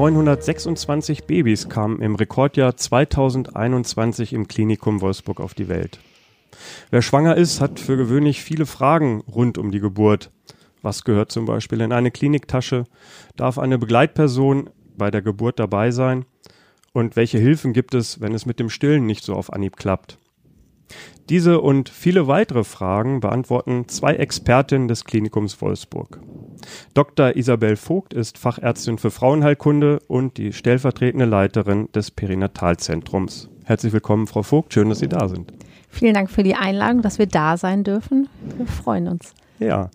1926 Babys kamen im Rekordjahr 2021 im Klinikum Wolfsburg auf die Welt. Wer schwanger ist, hat für gewöhnlich viele Fragen rund um die Geburt. Was gehört zum Beispiel in eine Kliniktasche? Darf eine Begleitperson bei der Geburt dabei sein? Und welche Hilfen gibt es, wenn es mit dem Stillen nicht so auf Anhieb klappt? Diese und viele weitere Fragen beantworten zwei Expertinnen des Klinikums Wolfsburg. Dr. Isabel Vogt ist Fachärztin für Frauenheilkunde und die stellvertretende Leiterin des Perinatalzentrums. Herzlich willkommen, Frau Vogt. Schön, dass Sie da sind. Vielen Dank für die Einladung, dass wir da sein dürfen. Wir freuen uns. Ja,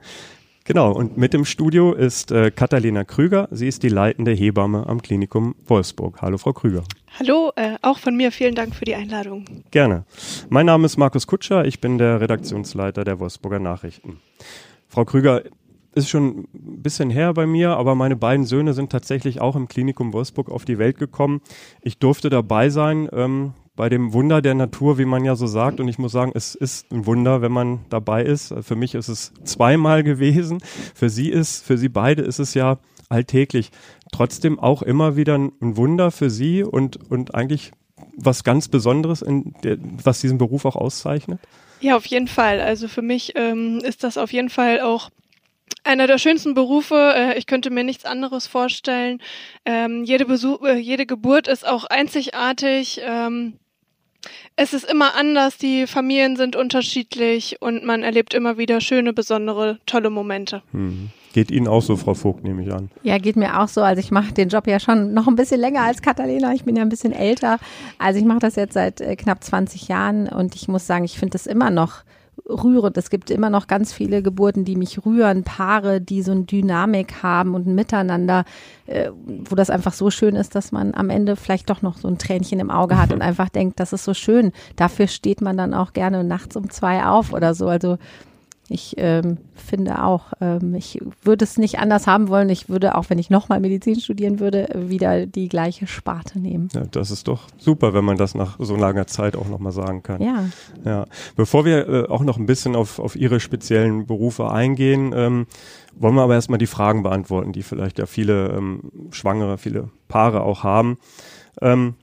Genau, und mit im Studio ist äh, Katharina Krüger. Sie ist die leitende Hebamme am Klinikum Wolfsburg. Hallo, Frau Krüger. Hallo, äh, auch von mir vielen Dank für die Einladung. Gerne. Mein Name ist Markus Kutscher. Ich bin der Redaktionsleiter der Wolfsburger Nachrichten. Frau Krüger, ist schon ein bisschen her bei mir, aber meine beiden Söhne sind tatsächlich auch im Klinikum Wolfsburg auf die Welt gekommen. Ich durfte dabei sein. Ähm, bei dem Wunder der Natur, wie man ja so sagt. Und ich muss sagen, es ist ein Wunder, wenn man dabei ist. Für mich ist es zweimal gewesen. Für Sie ist, für Sie beide ist es ja alltäglich. Trotzdem auch immer wieder ein Wunder für Sie und, und eigentlich was ganz Besonderes, in der, was diesen Beruf auch auszeichnet? Ja, auf jeden Fall. Also für mich ähm, ist das auf jeden Fall auch einer der schönsten Berufe. Äh, ich könnte mir nichts anderes vorstellen. Ähm, jede, Besuch, äh, jede Geburt ist auch einzigartig. Ähm, es ist immer anders, die Familien sind unterschiedlich und man erlebt immer wieder schöne, besondere, tolle Momente. Hm. Geht Ihnen auch so, Frau Vogt, nehme ich an. Ja, geht mir auch so. Also ich mache den Job ja schon noch ein bisschen länger als Katharina. Ich bin ja ein bisschen älter. Also ich mache das jetzt seit äh, knapp 20 Jahren und ich muss sagen, ich finde das immer noch rührend. Es gibt immer noch ganz viele Geburten, die mich rühren, Paare, die so eine Dynamik haben und ein Miteinander, äh, wo das einfach so schön ist, dass man am Ende vielleicht doch noch so ein Tränchen im Auge hat und einfach denkt, das ist so schön. Dafür steht man dann auch gerne nachts um zwei auf oder so. Also ich ähm, finde auch, ähm, ich würde es nicht anders haben wollen. Ich würde, auch wenn ich nochmal Medizin studieren würde, wieder die gleiche Sparte nehmen. Ja, das ist doch super, wenn man das nach so langer Zeit auch nochmal sagen kann. Ja. ja. Bevor wir äh, auch noch ein bisschen auf, auf Ihre speziellen Berufe eingehen, ähm, wollen wir aber erstmal die Fragen beantworten, die vielleicht ja viele ähm, Schwangere, viele Paare auch haben. Ähm,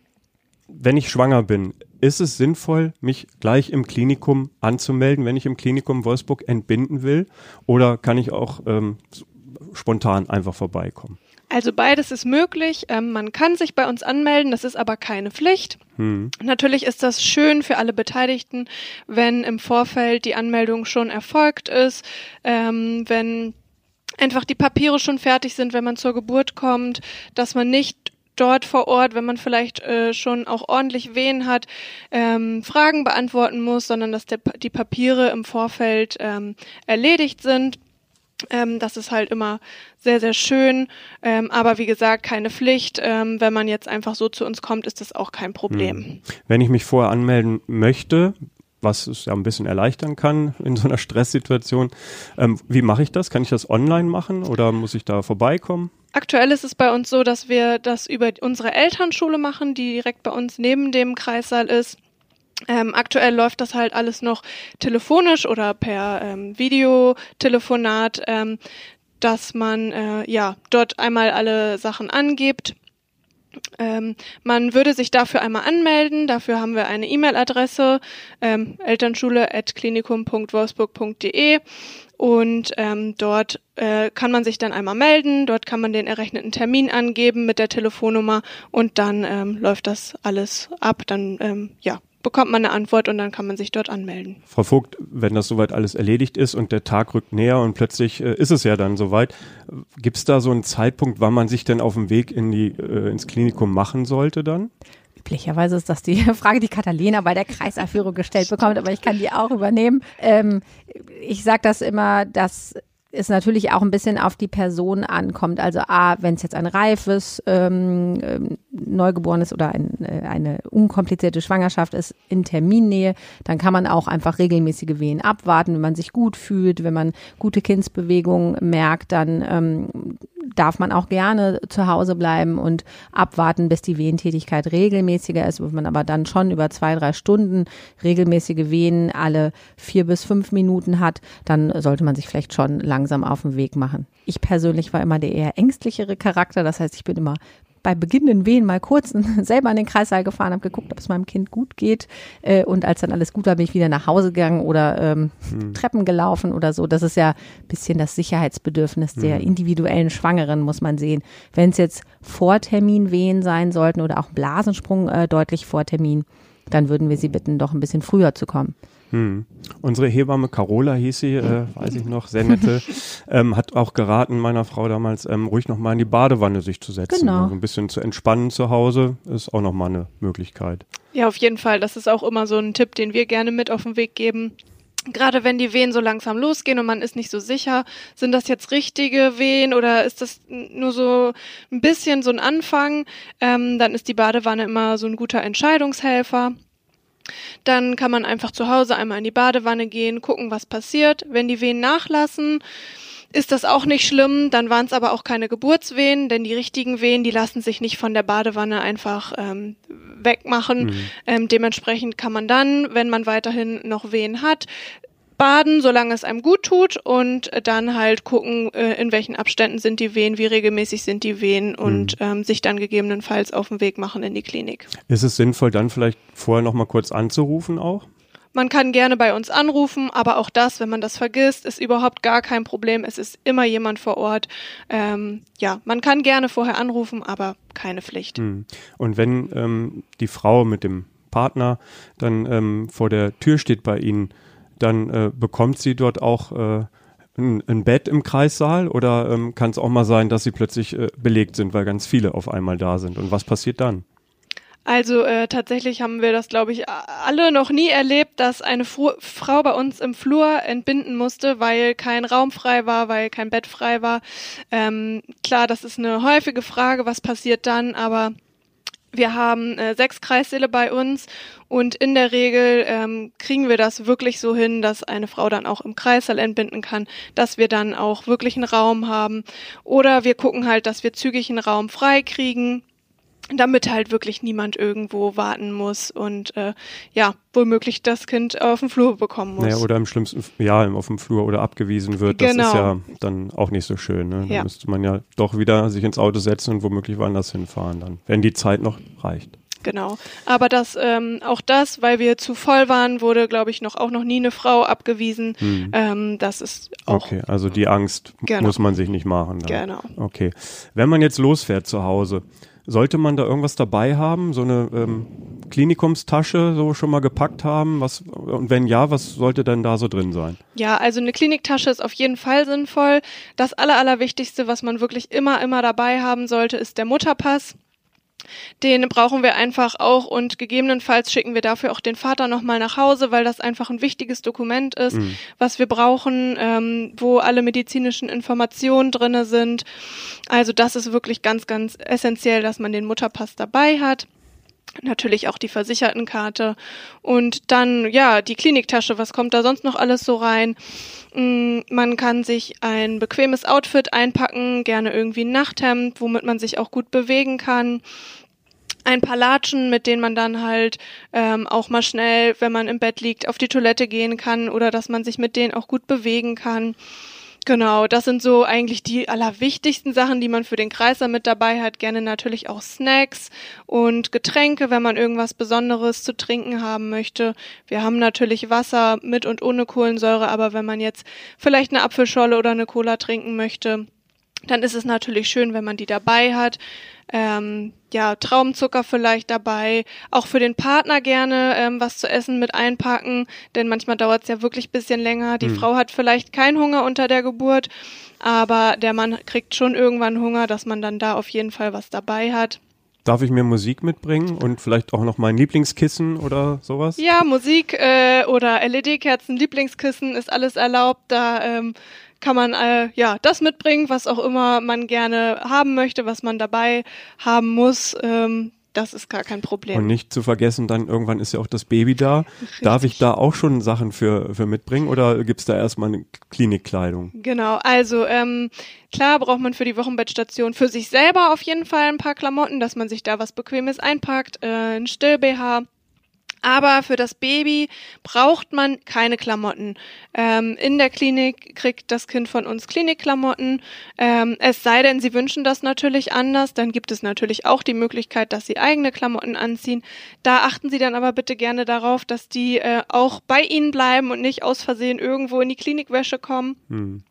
wenn ich schwanger bin, ist es sinnvoll, mich gleich im Klinikum anzumelden, wenn ich im Klinikum Wolfsburg entbinden will? Oder kann ich auch ähm, spontan einfach vorbeikommen? Also beides ist möglich. Ähm, man kann sich bei uns anmelden, das ist aber keine Pflicht. Hm. Natürlich ist das schön für alle Beteiligten, wenn im Vorfeld die Anmeldung schon erfolgt ist, ähm, wenn einfach die Papiere schon fertig sind, wenn man zur Geburt kommt, dass man nicht dort vor Ort, wenn man vielleicht äh, schon auch ordentlich Wehen hat, ähm, Fragen beantworten muss, sondern dass der, die Papiere im Vorfeld ähm, erledigt sind. Ähm, das ist halt immer sehr, sehr schön. Ähm, aber wie gesagt, keine Pflicht. Ähm, wenn man jetzt einfach so zu uns kommt, ist das auch kein Problem. Hm. Wenn ich mich vorher anmelden möchte, was es ja ein bisschen erleichtern kann in so einer Stresssituation. Ähm, wie mache ich das? Kann ich das online machen oder muss ich da vorbeikommen? Aktuell ist es bei uns so, dass wir das über unsere Elternschule machen, die direkt bei uns neben dem Kreissaal ist. Ähm, aktuell läuft das halt alles noch telefonisch oder per ähm, Videotelefonat, ähm, dass man äh, ja dort einmal alle Sachen angibt ähm, man würde sich dafür einmal anmelden. Dafür haben wir eine E-Mail-Adresse ähm, elternschule@klinikum.wolfsburg.de und ähm, dort äh, kann man sich dann einmal melden. Dort kann man den errechneten Termin angeben mit der Telefonnummer und dann ähm, läuft das alles ab. Dann ähm, ja bekommt man eine Antwort und dann kann man sich dort anmelden. Frau Vogt, wenn das soweit alles erledigt ist und der Tag rückt näher und plötzlich äh, ist es ja dann soweit, gibt es da so einen Zeitpunkt, wann man sich denn auf dem Weg in die, äh, ins Klinikum machen sollte dann? Üblicherweise ist das die Frage, die Catalina bei der Kreiserführung gestellt bekommt, aber ich kann die auch übernehmen. Ähm, ich sage das immer, dass es natürlich auch ein bisschen auf die Person ankommt. Also A, wenn es jetzt ein reifes ähm, ähm, Neugeborenes oder ein, äh, eine unkomplizierte Schwangerschaft ist in Terminnähe, dann kann man auch einfach regelmäßige Wehen abwarten, wenn man sich gut fühlt, wenn man gute Kindsbewegungen merkt, dann ähm, darf man auch gerne zu Hause bleiben und abwarten, bis die Wehentätigkeit regelmäßiger ist, wo man aber dann schon über zwei, drei Stunden regelmäßige Wehen alle vier bis fünf Minuten hat, dann sollte man sich vielleicht schon langsam auf den Weg machen. Ich persönlich war immer der eher ängstlichere Charakter, das heißt, ich bin immer bei beginnenden Wehen mal kurz selber in den Kreissaal gefahren, habe geguckt, ob es meinem Kind gut geht. Äh, und als dann alles gut war, bin ich wieder nach Hause gegangen oder ähm, hm. Treppen gelaufen oder so. Das ist ja ein bisschen das Sicherheitsbedürfnis der hm. individuellen Schwangeren, muss man sehen. Wenn es jetzt vor Termin Wehen sein sollten oder auch Blasensprung äh, deutlich vor Termin, dann würden wir sie bitten, doch ein bisschen früher zu kommen. Hm. Unsere Hebamme Carola hieß sie, äh, weiß ich noch, sehr nette, ähm, hat auch geraten, meiner Frau damals, ähm, ruhig nochmal in die Badewanne sich zu setzen. Genau. Also ein bisschen zu entspannen zu Hause ist auch nochmal eine Möglichkeit. Ja, auf jeden Fall. Das ist auch immer so ein Tipp, den wir gerne mit auf den Weg geben. Gerade wenn die Wehen so langsam losgehen und man ist nicht so sicher, sind das jetzt richtige Wehen oder ist das nur so ein bisschen so ein Anfang, ähm, dann ist die Badewanne immer so ein guter Entscheidungshelfer. Dann kann man einfach zu Hause einmal in die Badewanne gehen, gucken, was passiert. Wenn die Wehen nachlassen, ist das auch nicht schlimm. Dann waren es aber auch keine Geburtswehen, denn die richtigen Wehen, die lassen sich nicht von der Badewanne einfach ähm, wegmachen. Mhm. Ähm, dementsprechend kann man dann, wenn man weiterhin noch Wehen hat, baden, solange es einem gut tut und dann halt gucken, äh, in welchen Abständen sind die Wehen, wie regelmäßig sind die Wehen und mhm. ähm, sich dann gegebenenfalls auf den Weg machen in die Klinik. Ist es sinnvoll, dann vielleicht vorher noch mal kurz anzurufen auch? Man kann gerne bei uns anrufen, aber auch das, wenn man das vergisst, ist überhaupt gar kein Problem. Es ist immer jemand vor Ort. Ähm, ja, man kann gerne vorher anrufen, aber keine Pflicht. Mhm. Und wenn ähm, die Frau mit dem Partner dann ähm, vor der Tür steht bei Ihnen, dann äh, bekommt sie dort auch äh, ein, ein, Bett im Kreissaal oder ähm, kann es auch mal sein, dass sie plötzlich äh, belegt sind, weil ganz viele auf einmal da sind? Und was passiert dann? Also äh, tatsächlich haben wir das, glaube ich, alle noch nie erlebt, dass eine Fu Frau bei uns im Flur entbinden musste, weil kein Raum frei war, weil kein Bett frei war. Ähm, klar, das ist eine häufige Frage, was passiert dann, aber wir haben äh, sechs Kreissäle bei uns und in der Regel ähm, kriegen wir das wirklich so hin, dass eine Frau dann auch im Kreissaal entbinden kann, dass wir dann auch wirklich einen Raum haben. Oder wir gucken halt, dass wir zügig einen Raum frei kriegen damit halt wirklich niemand irgendwo warten muss und äh, ja, womöglich das Kind auf dem Flur bekommen muss. Naja, oder im schlimmsten ja, auf dem Flur oder abgewiesen wird. Das genau. ist ja dann auch nicht so schön. Ne? Da ja. müsste man ja doch wieder sich ins Auto setzen und womöglich woanders hinfahren dann, wenn die Zeit noch reicht. Genau. Aber das, ähm, auch das, weil wir zu voll waren, wurde, glaube ich, noch auch noch nie eine Frau abgewiesen. Hm. Ähm, das ist auch. Okay, also die Angst genau. muss man sich nicht machen. Dann. Genau. Okay. Wenn man jetzt losfährt zu Hause, sollte man da irgendwas dabei haben? So eine ähm, Klinikumstasche so schon mal gepackt haben? Was, und wenn ja, was sollte denn da so drin sein? Ja, also eine Kliniktasche ist auf jeden Fall sinnvoll. Das Aller, Allerwichtigste, was man wirklich immer, immer dabei haben sollte, ist der Mutterpass. Den brauchen wir einfach auch und gegebenenfalls schicken wir dafür auch den Vater nochmal nach Hause, weil das einfach ein wichtiges Dokument ist, mhm. was wir brauchen, ähm, wo alle medizinischen Informationen drinne sind. Also das ist wirklich ganz, ganz essentiell, dass man den Mutterpass dabei hat natürlich auch die Versichertenkarte und dann ja die Kliniktasche. Was kommt da sonst noch alles so rein? Mm, man kann sich ein bequemes Outfit einpacken, gerne irgendwie ein Nachthemd, womit man sich auch gut bewegen kann. Ein paar Latschen, mit denen man dann halt ähm, auch mal schnell, wenn man im Bett liegt, auf die Toilette gehen kann oder dass man sich mit denen auch gut bewegen kann. Genau, das sind so eigentlich die allerwichtigsten Sachen, die man für den Kreiser mit dabei hat. Gerne natürlich auch Snacks und Getränke, wenn man irgendwas Besonderes zu trinken haben möchte. Wir haben natürlich Wasser mit und ohne Kohlensäure, aber wenn man jetzt vielleicht eine Apfelschorle oder eine Cola trinken möchte, dann ist es natürlich schön, wenn man die dabei hat. Ähm, ja, Traumzucker vielleicht dabei. Auch für den Partner gerne ähm, was zu essen mit einpacken, denn manchmal dauert es ja wirklich bisschen länger. Die mhm. Frau hat vielleicht keinen Hunger unter der Geburt, aber der Mann kriegt schon irgendwann Hunger, dass man dann da auf jeden Fall was dabei hat. Darf ich mir Musik mitbringen und vielleicht auch noch mein Lieblingskissen oder sowas? Ja, Musik äh, oder LED-Kerzen, Lieblingskissen ist alles erlaubt. Da ähm, kann man äh, ja das mitbringen, was auch immer man gerne haben möchte, was man dabei haben muss. Ähm, das ist gar kein Problem. Und nicht zu vergessen, dann irgendwann ist ja auch das Baby da. Richtig. Darf ich da auch schon Sachen für, für mitbringen oder gibt's da erstmal eine Klinikkleidung? Genau, also ähm, klar braucht man für die Wochenbettstation für sich selber auf jeden Fall ein paar Klamotten, dass man sich da was Bequemes einpackt, äh, ein Still-BH Aber für das Baby braucht man keine Klamotten. Ähm, in der Klinik kriegt das Kind von uns Klinikklamotten. Ähm, es sei denn, sie wünschen das natürlich anders. Dann gibt es natürlich auch die Möglichkeit, dass sie eigene Klamotten anziehen. Da achten Sie dann aber bitte gerne darauf, dass die äh, auch bei Ihnen bleiben und nicht aus Versehen irgendwo in die Klinikwäsche kommen. Hm.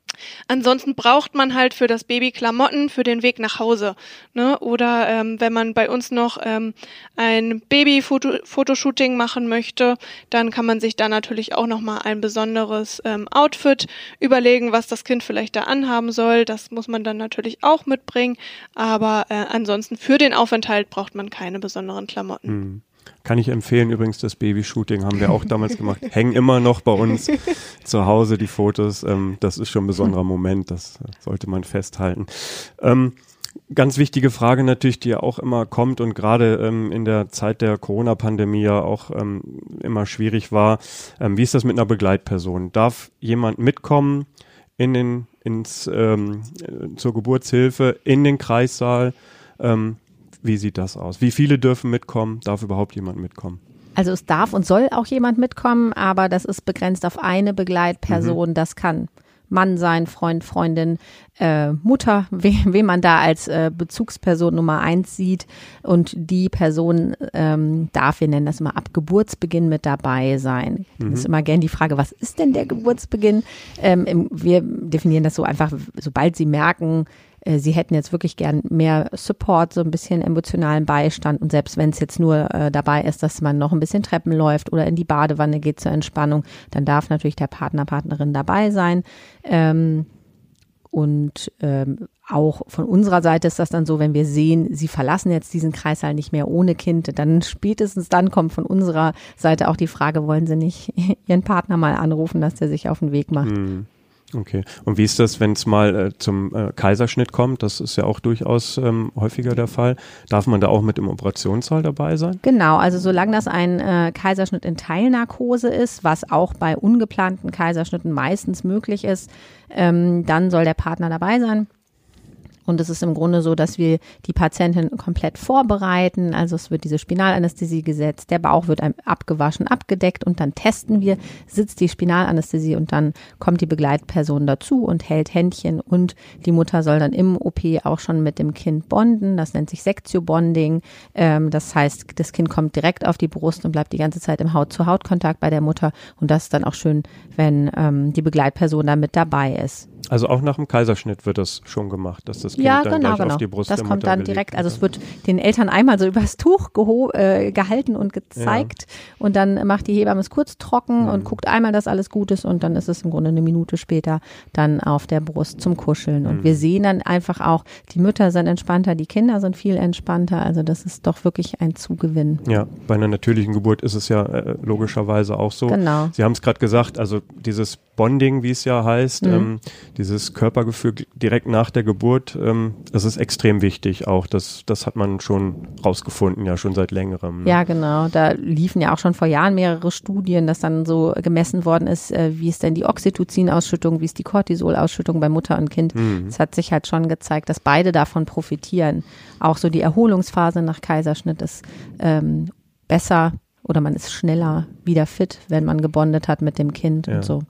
Ansonsten braucht man halt für das Baby Klamotten für den Weg nach Hause. Ne? Oder ähm, wenn man bei uns noch ähm, ein Baby-Fotoshooting machen möchte, dann kann man sich da natürlich auch nochmal ein besonderes ähm, Outfit überlegen, was das Kind vielleicht da anhaben soll. Das muss man dann natürlich auch mitbringen. Aber äh, ansonsten für den Aufenthalt braucht man keine besonderen Klamotten. Mhm. Kann ich empfehlen, übrigens das Babyshooting haben wir auch damals gemacht. Hängen immer noch bei uns zu Hause die Fotos. Ähm, das ist schon ein besonderer Moment, das sollte man festhalten. Ähm, ganz wichtige Frage natürlich, die ja auch immer kommt und gerade ähm, in der Zeit der Corona-Pandemie ja auch ähm, immer schwierig war. Ähm, wie ist das mit einer Begleitperson? Darf jemand mitkommen in den, ins, ähm, äh, zur Geburtshilfe, in den Kreissaal? Wie sieht das aus? Wie viele dürfen mitkommen? Darf überhaupt jemand mitkommen? Also es darf und soll auch jemand mitkommen, aber das ist begrenzt auf eine Begleitperson. Mhm. Das kann Mann sein, Freund, Freundin, äh, Mutter, we, wen man da als äh, Bezugsperson Nummer eins sieht. Und die Person ähm, darf, wir nennen das immer, ab Geburtsbeginn mit dabei sein. Mhm. Das ist immer gern die Frage, was ist denn der Geburtsbeginn? Ähm, im, wir definieren das so einfach, sobald sie merken, äh, sie hätten jetzt wirklich gern mehr Support, so ein bisschen emotionalen Beistand und selbst wenn es jetzt nur äh, dabei ist, dass man noch ein bisschen Treppen läuft oder in die Badewanne geht zur Entspannung, dann darf natürlich der Partner, Partnerin dabei sein. Ähm, und ähm, auch von unserer Seite ist das dann so, wenn wir sehen, sie verlassen jetzt diesen Kreißsaal nicht mehr ohne Kind, dann spätestens dann kommt von unserer Seite auch die Frage, wollen sie nicht ihren Partner mal anrufen, dass der sich auf den Weg macht. Mhm. Okay. Und wie ist das, wenn es mal äh, zum äh, Kaiserschnitt kommt? Das ist ja auch durchaus ähm, häufiger der Fall. Darf man da auch mit im Operationssaal dabei sein? Genau, also solange das ein äh, Kaiserschnitt in Teilnarkose ist, was auch bei ungeplanten Kaiserschnitten meistens möglich ist, ähm, dann soll der Partner dabei sein. Und es ist im Grunde so, dass wir die Patientin komplett vorbereiten. Also es wird diese Spinalanästhesie gesetzt, der Bauch wird abgewaschen, abgedeckt und dann testen wir, sitzt die Spinalanästhesie und dann kommt die Begleitperson dazu und hält Händchen und die Mutter soll dann im OP auch schon mit dem Kind bonden. Das nennt sich Sektio-Bonding. Ähm, das heißt, das Kind kommt direkt auf die Brust und bleibt die ganze Zeit im Haut-zu-Haut-Kontakt bei der Mutter. Und das ist dann auch schön, wenn ähm, die Begleitperson da mit dabei ist. Also auch nach dem Kaiserschnitt wird das schon gemacht, dass das Kind ja, dann genau, gleich genau. auf die Brust Das kommt dann direkt, also es wird den Eltern einmal so übers Tuch äh, gehalten und gezeigt ja. und dann macht die Hebamme es kurz trocken mhm. und guckt einmal, dass alles gut ist und dann ist es im Grunde eine Minute später dann auf der Brust zum Kuscheln. Und mhm. wir sehen dann einfach auch, die Mütter sind entspannter, die Kinder sind viel entspannter. Also das ist doch wirklich ein Zugewinn. Ja, bei einer natürlichen Geburt ist es ja äh, logischerweise auch so. Genau. Sie haben es gerade gesagt, also dieses Bonding, wie es ja heißt, mhm. ähm, dieses Körpergefühl direkt nach der Geburt, ähm, das ist extrem wichtig auch. Das, das hat man schon rausgefunden, ja schon seit längerem. Ne? Ja, genau. Da liefen ja auch schon vor Jahren mehrere Studien, dass dann so gemessen worden ist, äh, wie ist denn die Oxytocin-Ausschüttung, wie ist die Cortisol-Ausschüttung bei Mutter und Kind. Mhm. Es hat sich halt schon gezeigt, dass beide davon profitieren. Auch so die Erholungsphase nach Kaiserschnitt ist ähm, besser oder man ist schneller wieder fit, wenn man gebondet hat mit dem Kind ja. und so.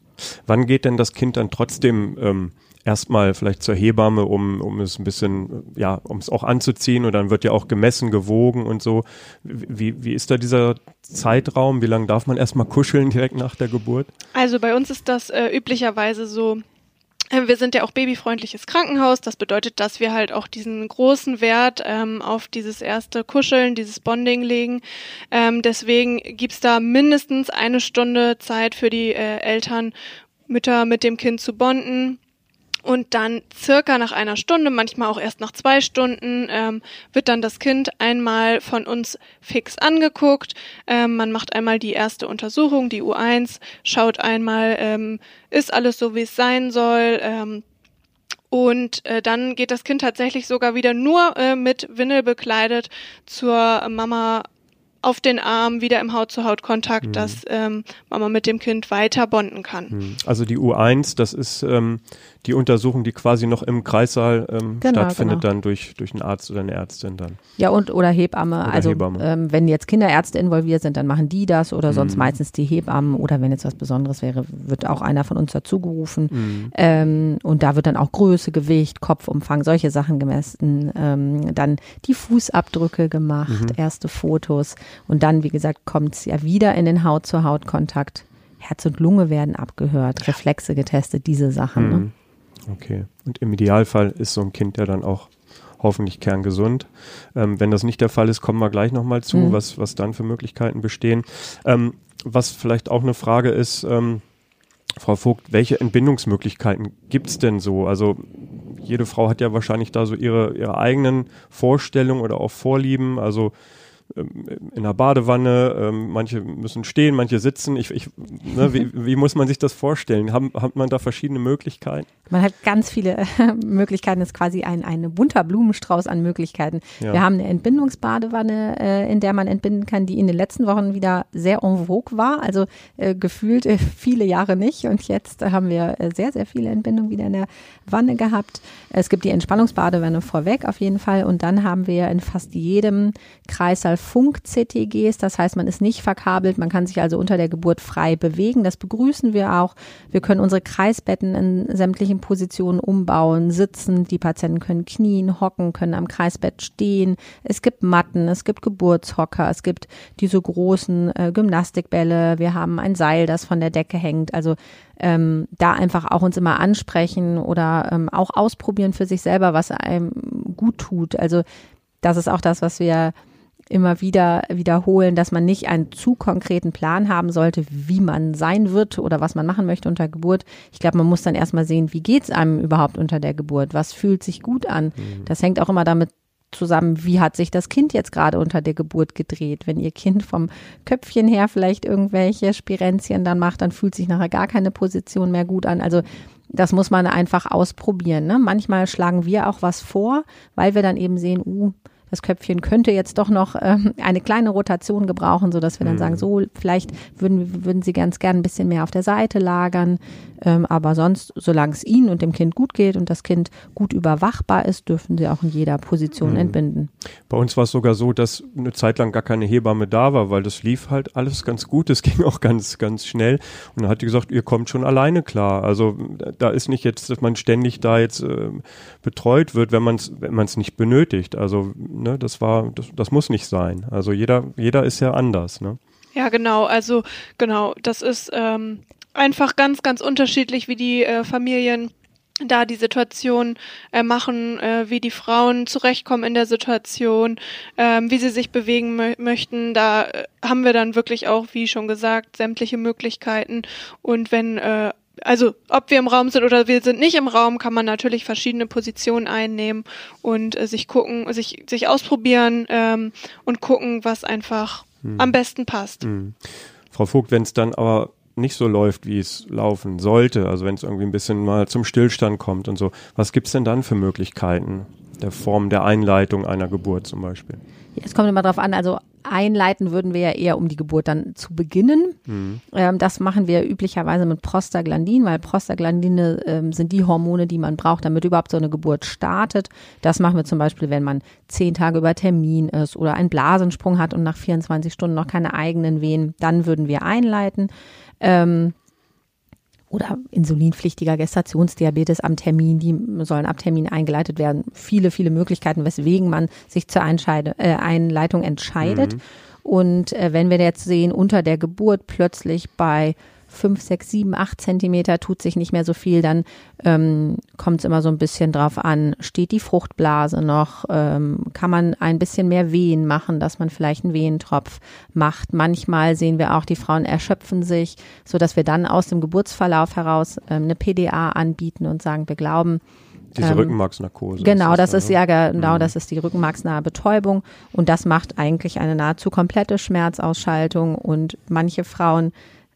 Wann geht denn das Kind dann trotzdem ähm, erstmal vielleicht zur Hebamme, um, um es ein bisschen, ja, um es auch anzuziehen und dann wird ja auch gemessen, gewogen und so. Wie, wie ist da dieser Zeitraum? Wie lange darf man erstmal kuscheln direkt nach der Geburt? Also bei uns ist das äh, üblicherweise so, wir sind ja auch babyfreundliches Krankenhaus. Das bedeutet, dass wir halt auch diesen großen Wert ähm, auf dieses erste Kuscheln, dieses Bonding legen. Ähm, deswegen gibt's da mindestens eine Stunde Zeit für die äh, Eltern, Mütter mit dem Kind zu bonden. Und dann circa nach einer Stunde, manchmal auch erst nach zwei Stunden, ähm, wird dann das Kind einmal von uns fix angeguckt. Ähm, man macht einmal die erste Untersuchung, die U1, schaut einmal, ähm, ist alles so, wie es sein soll. Ähm, und äh, dann geht das Kind tatsächlich sogar wieder nur äh, mit Windel bekleidet zur Mama auf den Arm, wieder im Haut-zu-Haut-Kontakt, mhm. dass ähm, Mama mit dem Kind weiter bonden kann. Mhm. Also die U1, das ist ähm, die Untersuchung, die quasi noch im Kreissaal ähm, genau, stattfindet, genau. dann durch, durch einen Arzt oder eine Ärztin dann. Ja, und oder Hebamme. Oder also Hebamme. Ähm, wenn jetzt Kinderärzte involviert sind, dann machen die das oder sonst mhm. meistens die Hebammen oder wenn jetzt was Besonderes wäre, wird auch einer von uns dazugerufen. Mhm. Ähm, und da wird dann auch Größe, Gewicht, Kopfumfang, solche Sachen gemessen. Ähm, dann die Fußabdrücke gemacht, mhm. erste Fotos. Und dann, wie gesagt, kommt es ja wieder in den Haut-zu-Haut-Kontakt. Herz und Lunge werden abgehört, Reflexe getestet, diese Sachen. Ne? Okay. Und im Idealfall ist so ein Kind ja dann auch hoffentlich kerngesund. Ähm, wenn das nicht der Fall ist, kommen wir gleich nochmal zu, mhm. was, was dann für Möglichkeiten bestehen. Ähm, was vielleicht auch eine Frage ist, ähm, Frau Vogt, welche Entbindungsmöglichkeiten gibt's denn so? Also jede Frau hat ja wahrscheinlich da so ihre, ihre eigenen Vorstellungen oder auch Vorlieben. Also in der Badewanne, ähm, manche müssen stehen, manche sitzen. Ich, ich, ne, wie, wie, muss man sich das vorstellen? Haben, hat man da verschiedene Möglichkeiten? Man hat ganz viele äh, Möglichkeiten. Das ist quasi ein, ein bunter Blumenstrauß an Möglichkeiten. Ja. Wir haben eine Entbindungsbadewanne, äh, in der man entbinden kann, die in den letzten Wochen wieder sehr en vogue war. Also äh, gefühlt viele Jahre nicht. Und jetzt haben wir sehr, sehr viele Entbindungen wieder in der Wanne gehabt. Es gibt die Entspannungsbadewanne vorweg auf jeden Fall. Und dann haben wir in fast jedem Kreißsaal Funk-CTGs. Das heißt, man ist nicht verkabelt. Man kann sich also unter der Geburt frei bewegen. Das begrüßen wir auch. Wir können unsere Kreisbetten in sämtlichen Positionen umbauen, sitzen. Die Patienten können knien, hocken, können am Kreisbett stehen. Es gibt Matten, es gibt Geburtshocker, es gibt diese großen äh, Gymnastikbälle. Wir haben ein Seil, das von der Decke hängt. Also ähm, da einfach auch uns immer ansprechen oder ähm, auch ausprobieren für sich selber, was einem gut tut. Also das ist auch das, was wir immer wieder wiederholen, dass man nicht einen zu konkreten Plan haben sollte, wie man sein wird oder was man machen möchte unter Geburt. Ich glaube, man muss dann erstmal sehen, wie geht es einem überhaupt unter der Geburt? Was fühlt sich gut an? Mhm. Das hängt auch immer damit zusammen, wie hat sich das Kind jetzt gerade unter der Geburt gedreht. Wenn ihr Kind vom Köpfchen her vielleicht irgendwelche Spirenzien dann macht, dann fühlt sich nachher gar keine Position mehr gut an. Also das muss man einfach ausprobieren. Ne? Manchmal schlagen wir auch was vor, weil wir dann eben sehen, uh, das Köpfchen könnte jetzt doch noch äh, eine kleine Rotation gebrauchen, so dass wir dann mhm. sagen, so vielleicht würden, würden Sie ganz gern ein bisschen mehr auf der Seite lagern. Ähm, aber sonst, solange es Ihnen und dem Kind gut geht und das Kind gut überwachbar ist, dürfen Sie auch in jeder Position mhm. entbinden. Bei uns war es sogar so, dass eine Zeit lang gar keine Hebamme da war, weil das lief halt alles ganz gut. Es ging auch ganz, ganz schnell. Und dann hat die gesagt, ihr kommt schon alleine klar. Also da ist nicht jetzt, dass man ständig da jetzt äh, betreut wird, wenn man es wenn man es nicht benötigt. Also ne, das war, das, das muss nicht sein. Also jeder, jeder ist ja anders. Ne? Ja, genau. Also genau, das ist ähm, einfach ganz, ganz unterschiedlich, wie die äh, Familien da die Situation äh, machen, äh, wie die Frauen zurechtkommen in der Situation, ähm, wie sie sich bewegen mö möchten. Da äh, haben wir dann wirklich auch, wie schon gesagt, sämtliche Möglichkeiten. Und wenn äh, also ob wir im Raum sind oder wir sind nicht im Raum, kann man natürlich verschiedene Positionen einnehmen und äh, sich gucken, sich sich ausprobieren ähm, und gucken, was einfach hm. am besten passt. Hm. Frau Vogt, wenn es dann aber nicht so läuft, wie es laufen sollte, also wenn es irgendwie ein bisschen mal zum Stillstand kommt und so, was gibt's denn dann für Möglichkeiten der Form der Einleitung einer Geburt zum Beispiel? Es kommt immer darauf an, also einleiten würden wir ja eher, um die Geburt dann zu beginnen. Mhm. Ähm, das machen wir üblicherweise mit Prostaglandin, weil Prostaglandine ähm, sind die Hormone, die man braucht, damit überhaupt so eine Geburt startet. Das machen wir zum Beispiel, wenn man zehn Tage über Termin ist oder einen Blasensprung hat und nach 24 Stunden noch keine eigenen Wehen. Dann würden wir einleiten ähm, oder insulinpflichtiger Gestationsdiabetes am Termin, die sollen ab Termin eingeleitet werden. Viele, viele Möglichkeiten, weswegen man sich zur Einscheide, äh, Einleitung entscheidet. Mhm. Und äh, wenn wir jetzt sehen, unter der Geburt plötzlich bei fünf, sechs, sieben, acht Zentimeter tut sich nicht mehr so viel, dann ähm, kommt es immer so ein bisschen drauf an, steht die Fruchtblase noch, ähm, kann man ein bisschen mehr Wehen machen, dass man vielleicht einen Wehentropf macht. Manchmal sehen wir auch, die Frauen erschöpfen sich, so dass wir dann aus dem Geburtsverlauf heraus ähm, eine PDA anbieten und sagen, wir glauben, diese ähm, Rückenmarksnarkose. Genau, das, das ist ja genau, mhm. das ist die rückenmarksnahe Betäubung und das macht eigentlich eine nahezu komplette Schmerzausschaltung und manche Frauen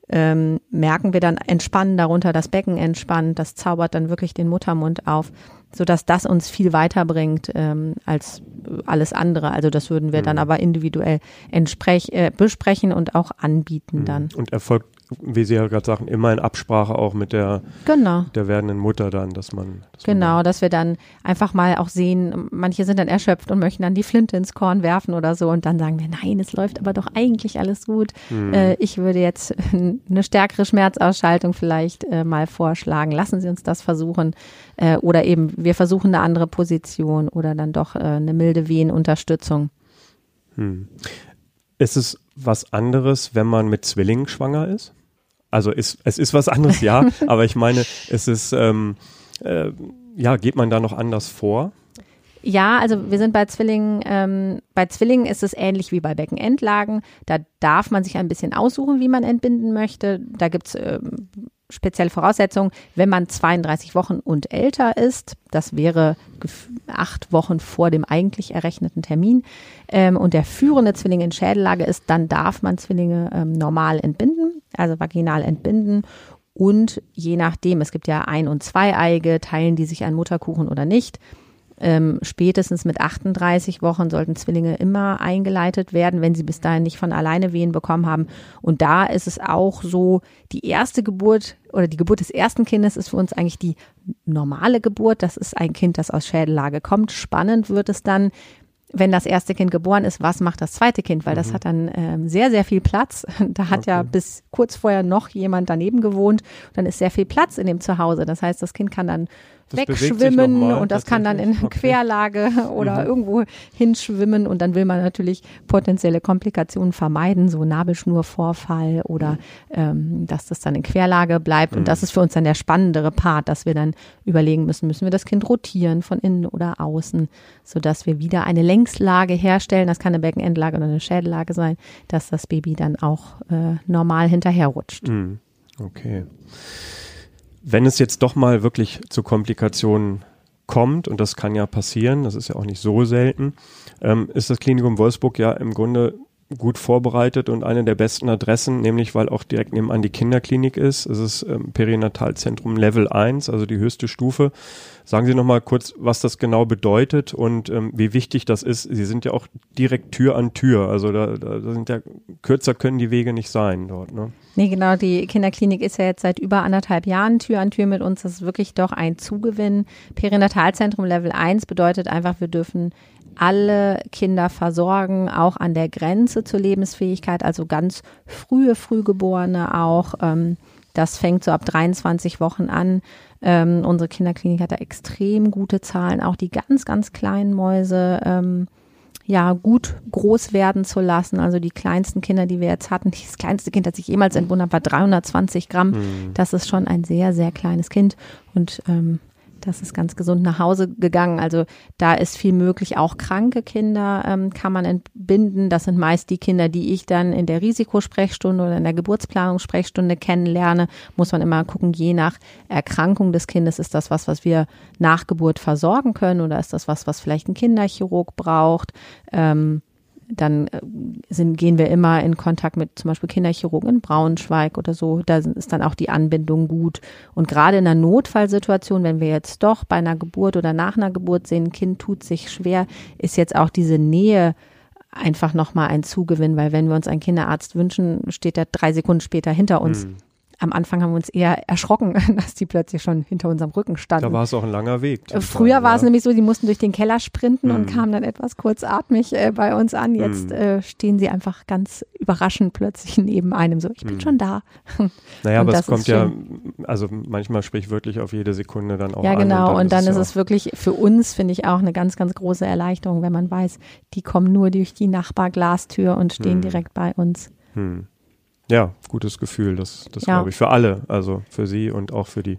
ähm, merken wir dann entspannen darunter, das Becken entspannt, das zaubert dann wirklich den Muttermund auf, sodass das uns viel weiterbringt ähm, als alles andere. Also das würden wir dann mhm. aber individuell entsprech, äh, besprechen und auch anbieten mhm. dann. Und erfolgt wie Sie ja gerade sagen, immer in Absprache auch mit der, genau. der werdenden Mutter dann, dass man. Dass genau, man dass wir dann einfach mal auch sehen, manche sind dann erschöpft und möchten dann die Flinte ins Korn werfen oder so und dann sagen wir, nein, es läuft aber doch eigentlich alles gut. Hm. Äh, ich würde jetzt eine stärkere Schmerzausschaltung vielleicht äh, mal vorschlagen. Lassen Sie uns das versuchen. Äh, oder eben, wir versuchen eine andere Position oder dann doch äh, eine milde Wehenunterstützung. Hm. Ist es was anderes, wenn man mit Zwillingen schwanger ist? Also ist, es ist was anderes, ja, aber ich meine, es ist, ähm, äh, ja, geht man da noch anders vor? Ja, also wir sind bei Zwillingen, ähm, bei Zwillingen ist es ähnlich wie bei Beckenendlagen. Da darf man sich ein bisschen aussuchen, wie man entbinden möchte. Da gibt's ähm, spezielle Voraussetzung, wenn man 32 Wochen und älter ist, das wäre acht Wochen vor dem eigentlich errechneten Termin, ähm, und der führende Zwilling in Schädellage ist, dann darf man Zwillinge ähm, normal entbinden, also vaginal entbinden. Und je nachdem, es gibt ja ein- und zweieige, teilen die sich an Mutterkuchen oder nicht. Ähm, spätestens mit 38 Wochen sollten Zwillinge immer eingeleitet werden, wenn sie bis dahin nicht von alleine Wehen bekommen haben. Und da ist es auch so, die erste Geburt oder die Geburt des ersten Kindes ist für uns eigentlich die normale Geburt. Das ist ein Kind, das aus Schädellage kommt. Spannend wird es dann, wenn das erste Kind geboren ist, was macht das zweite Kind? Weil mhm. das hat dann ähm, sehr, sehr viel Platz. Da hat okay. ja bis kurz vorher noch jemand daneben gewohnt. Dann ist sehr viel Platz in dem Zuhause. Das heißt, das Kind kann dann das wegschwimmen und das kann dann in okay. Querlage oder mhm. irgendwo hinschwimmen und dann will man natürlich potenzielle Komplikationen vermeiden, so Nabelschnurvorfall oder ähm, dass das dann in Querlage bleibt. Mhm. Und das ist für uns dann der spannendere Part, dass wir dann überlegen müssen, müssen wir das Kind rotieren von innen oder außen, sodass wir wieder eine Längslage herstellen. Das kann eine Beckenendlage oder eine Schädellage sein, dass das Baby dann auch äh, normal hinterherrutscht. Mhm. Okay. Wenn es jetzt doch mal wirklich zu Komplikationen kommt, und das kann ja passieren, das ist ja auch nicht so selten, ähm, ist das Klinikum Wolfsburg ja im Grunde gut vorbereitet und eine der besten Adressen, nämlich weil auch direkt nebenan die Kinderklinik ist. Es ist ähm, Perinatalzentrum Level 1, also die höchste Stufe. Sagen Sie noch mal kurz, was das genau bedeutet und ähm, wie wichtig das ist. Sie sind ja auch direkt Tür an Tür, also da, da sind ja kürzer können die Wege nicht sein dort. Ne? Nee, genau, die Kinderklinik ist ja jetzt seit über anderthalb Jahren Tür an Tür mit uns. Das ist wirklich doch ein Zugewinn. Perinatalzentrum Level 1 bedeutet einfach, wir dürfen alle Kinder versorgen, auch an der Grenze zur Lebensfähigkeit, also ganz frühe Frühgeborene auch. Ähm, das fängt so ab 23 Wochen an. Ähm, unsere Kinderklinik hat da extrem gute Zahlen, auch die ganz, ganz kleinen Mäuse. Ähm, ja, gut groß werden zu lassen. Also die kleinsten Kinder, die wir jetzt hatten, das kleinste Kind, das ich jemals entbunden habe, war 320 Gramm. Mhm. Das ist schon ein sehr, sehr kleines Kind. Und ähm, das ist ganz gesund nach Hause gegangen. Also da ist viel möglich. Auch kranke Kinder ähm, kann man entbinden. Das sind meist die Kinder, die ich dann in der Risikosprechstunde oder in der Geburtsplanungssprechstunde kennenlerne. Muss man immer gucken, je nach Erkrankung des Kindes, ist das was, was wir nach Geburt versorgen können oder ist das was, was vielleicht ein Kinderchirurg braucht. Ähm, dann äh, sind, gehen wir immer in Kontakt mit zum Beispiel Kinderchirurgen in Braunschweig oder so. Da ist dann auch die Anbindung gut. Und gerade in einer Notfallsituation, wenn wir jetzt doch bei einer Geburt oder nach einer Geburt sehen, ein Kind tut sich schwer, ist jetzt auch diese Nähe einfach nochmal ein Zugewinn, weil wenn wir uns einen Kinderarzt wünschen, steht er drei Sekunden später hinter uns. Mhm am Anfang haben wir uns eher erschrocken, dass die plötzlich schon hinter unserem Rücken standen. Da war es auch ein langer Weg. Früher war ja. es nämlich so, die mussten durch den Keller sprinten mhm. und kamen dann etwas kurzatmig äh, bei uns an. Jetzt mhm. äh, stehen sie einfach ganz überraschend plötzlich neben einem so, ich bin mhm. schon da. Naja, aber es kommt ja, also manchmal sprichwörtlich auf jede Sekunde dann auch Ja, genau. An und dann, und dann ist, es, ist es wirklich für uns, finde ich, auch eine ganz, ganz große Erleichterung, wenn man weiß, die kommen nur durch die Nachbarglastür und stehen mhm. direkt bei uns. Hm. Ja, gutes Gefühl, das, das ja. glaube ich, für alle, also für sie und auch für die